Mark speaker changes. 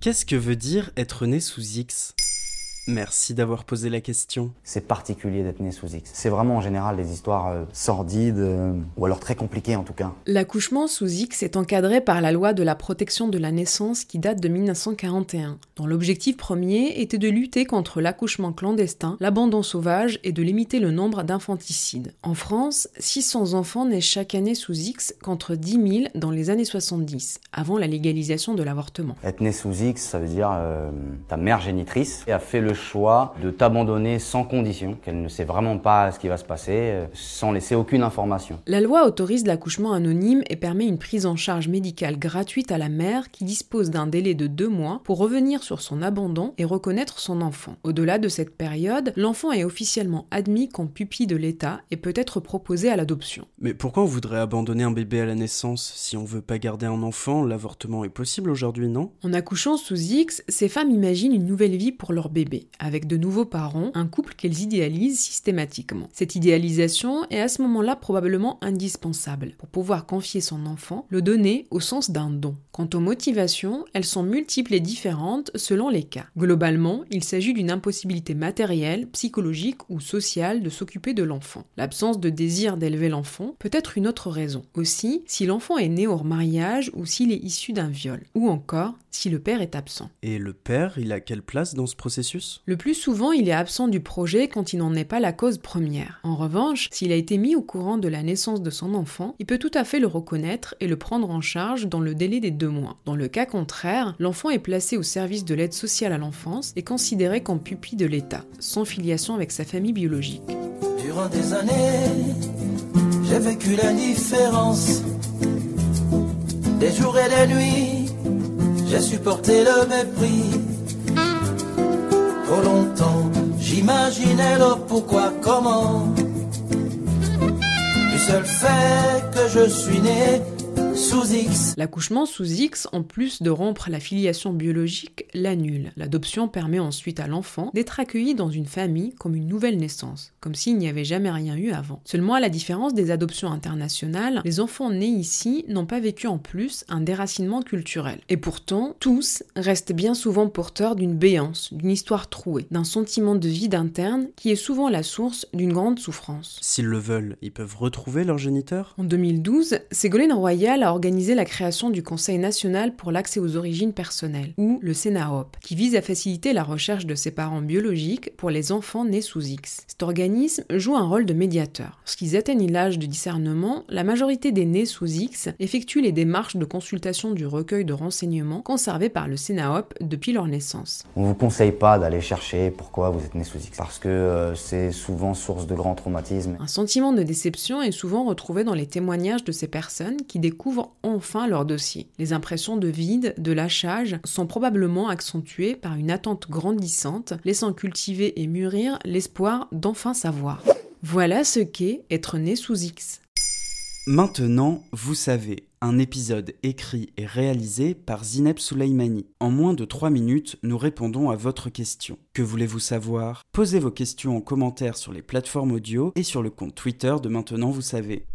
Speaker 1: Qu'est-ce que veut dire être né sous X? Merci d'avoir posé la question.
Speaker 2: C'est particulier d'être né sous X. C'est vraiment en général des histoires euh, sordides euh, ou alors très compliquées en tout cas.
Speaker 3: L'accouchement sous X est encadré par la loi de la protection de la naissance qui date de 1941, dont l'objectif premier était de lutter contre l'accouchement clandestin, l'abandon sauvage et de limiter le nombre d'infanticides. En France, 600 enfants naissent chaque année sous X contre 10 000 dans les années 70, avant la légalisation de l'avortement.
Speaker 2: Être né sous X, ça veut dire euh, ta mère génitrice a fait le choix de t'abandonner sans condition, qu'elle ne sait vraiment pas ce qui va se passer, euh, sans laisser aucune information.
Speaker 3: La loi autorise l'accouchement anonyme et permet une prise en charge médicale gratuite à la mère qui dispose d'un délai de deux mois pour revenir sur son abandon et reconnaître son enfant. Au-delà de cette période, l'enfant est officiellement admis comme pupille de l'État et peut être proposé à l'adoption.
Speaker 1: Mais pourquoi on voudrait abandonner un bébé à la naissance Si on veut pas garder un enfant, l'avortement est possible aujourd'hui, non?
Speaker 3: En accouchant sous X, ces femmes imaginent une nouvelle vie pour leur bébé avec de nouveaux parents, un couple qu'elles idéalisent systématiquement. Cette idéalisation est à ce moment-là probablement indispensable pour pouvoir confier son enfant, le donner au sens d'un don. Quant aux motivations, elles sont multiples et différentes selon les cas. Globalement, il s'agit d'une impossibilité matérielle, psychologique ou sociale de s'occuper de l'enfant. L'absence de désir d'élever l'enfant peut être une autre raison. Aussi, si l'enfant est né hors mariage ou s'il est issu d'un viol. Ou encore, si le père est absent.
Speaker 1: Et le père, il a quelle place dans ce processus?
Speaker 3: Le plus souvent, il est absent du projet quand il n'en est pas la cause première. En revanche, s'il a été mis au courant de la naissance de son enfant, il peut tout à fait le reconnaître et le prendre en charge dans le délai des deux mois. Dans le cas contraire, l'enfant est placé au service de l'aide sociale à l'enfance et considéré comme pupille de l'État, sans filiation avec sa famille biologique.
Speaker 4: Durant des années, j'ai vécu l'indifférence. Des jours et des nuits, j'ai supporté le mépris. Trop longtemps, j'imaginais le pourquoi, comment? Du seul fait que je suis né sous X.
Speaker 3: L'accouchement sous X, en plus de rompre la filiation biologique, l'annule. L'adoption permet ensuite à l'enfant d'être accueilli dans une famille comme une nouvelle naissance, comme s'il n'y avait jamais rien eu avant. Seulement, à la différence des adoptions internationales, les enfants nés ici n'ont pas vécu en plus un déracinement culturel. Et pourtant, tous restent bien souvent porteurs d'une béance, d'une histoire trouée, d'un sentiment de vide interne qui est souvent la source d'une grande souffrance.
Speaker 1: S'ils le veulent, ils peuvent retrouver leur géniteur?
Speaker 3: En 2012, Ségolène Royal a organisé la création du Conseil national pour l'accès aux origines personnelles, ou le CENAOP, qui vise à faciliter la recherche de ses parents biologiques pour les enfants nés sous X. Cet organisme joue un rôle de médiateur. Lorsqu'ils atteignent l'âge de discernement, la majorité des nés sous X effectuent les démarches de consultation du recueil de renseignements conservé par le CENAOP depuis leur naissance.
Speaker 2: On vous conseille pas d'aller chercher pourquoi vous êtes né sous X, parce que euh, c'est souvent source de grands traumatismes.
Speaker 3: Un sentiment de déception est souvent retrouvé dans les témoignages de ces personnes qui découvrent enfin leur dossier. Les impressions de vide, de lâchage sont probablement accentuées par une attente grandissante, laissant cultiver et mûrir l'espoir d'enfin savoir. Voilà ce qu'est être né sous X.
Speaker 1: Maintenant, vous savez, un épisode écrit et réalisé par Zineb Souleimani. En moins de 3 minutes, nous répondons à votre question. Que voulez-vous savoir? Posez vos questions en commentaire sur les plateformes audio et sur le compte Twitter de Maintenant, vous savez.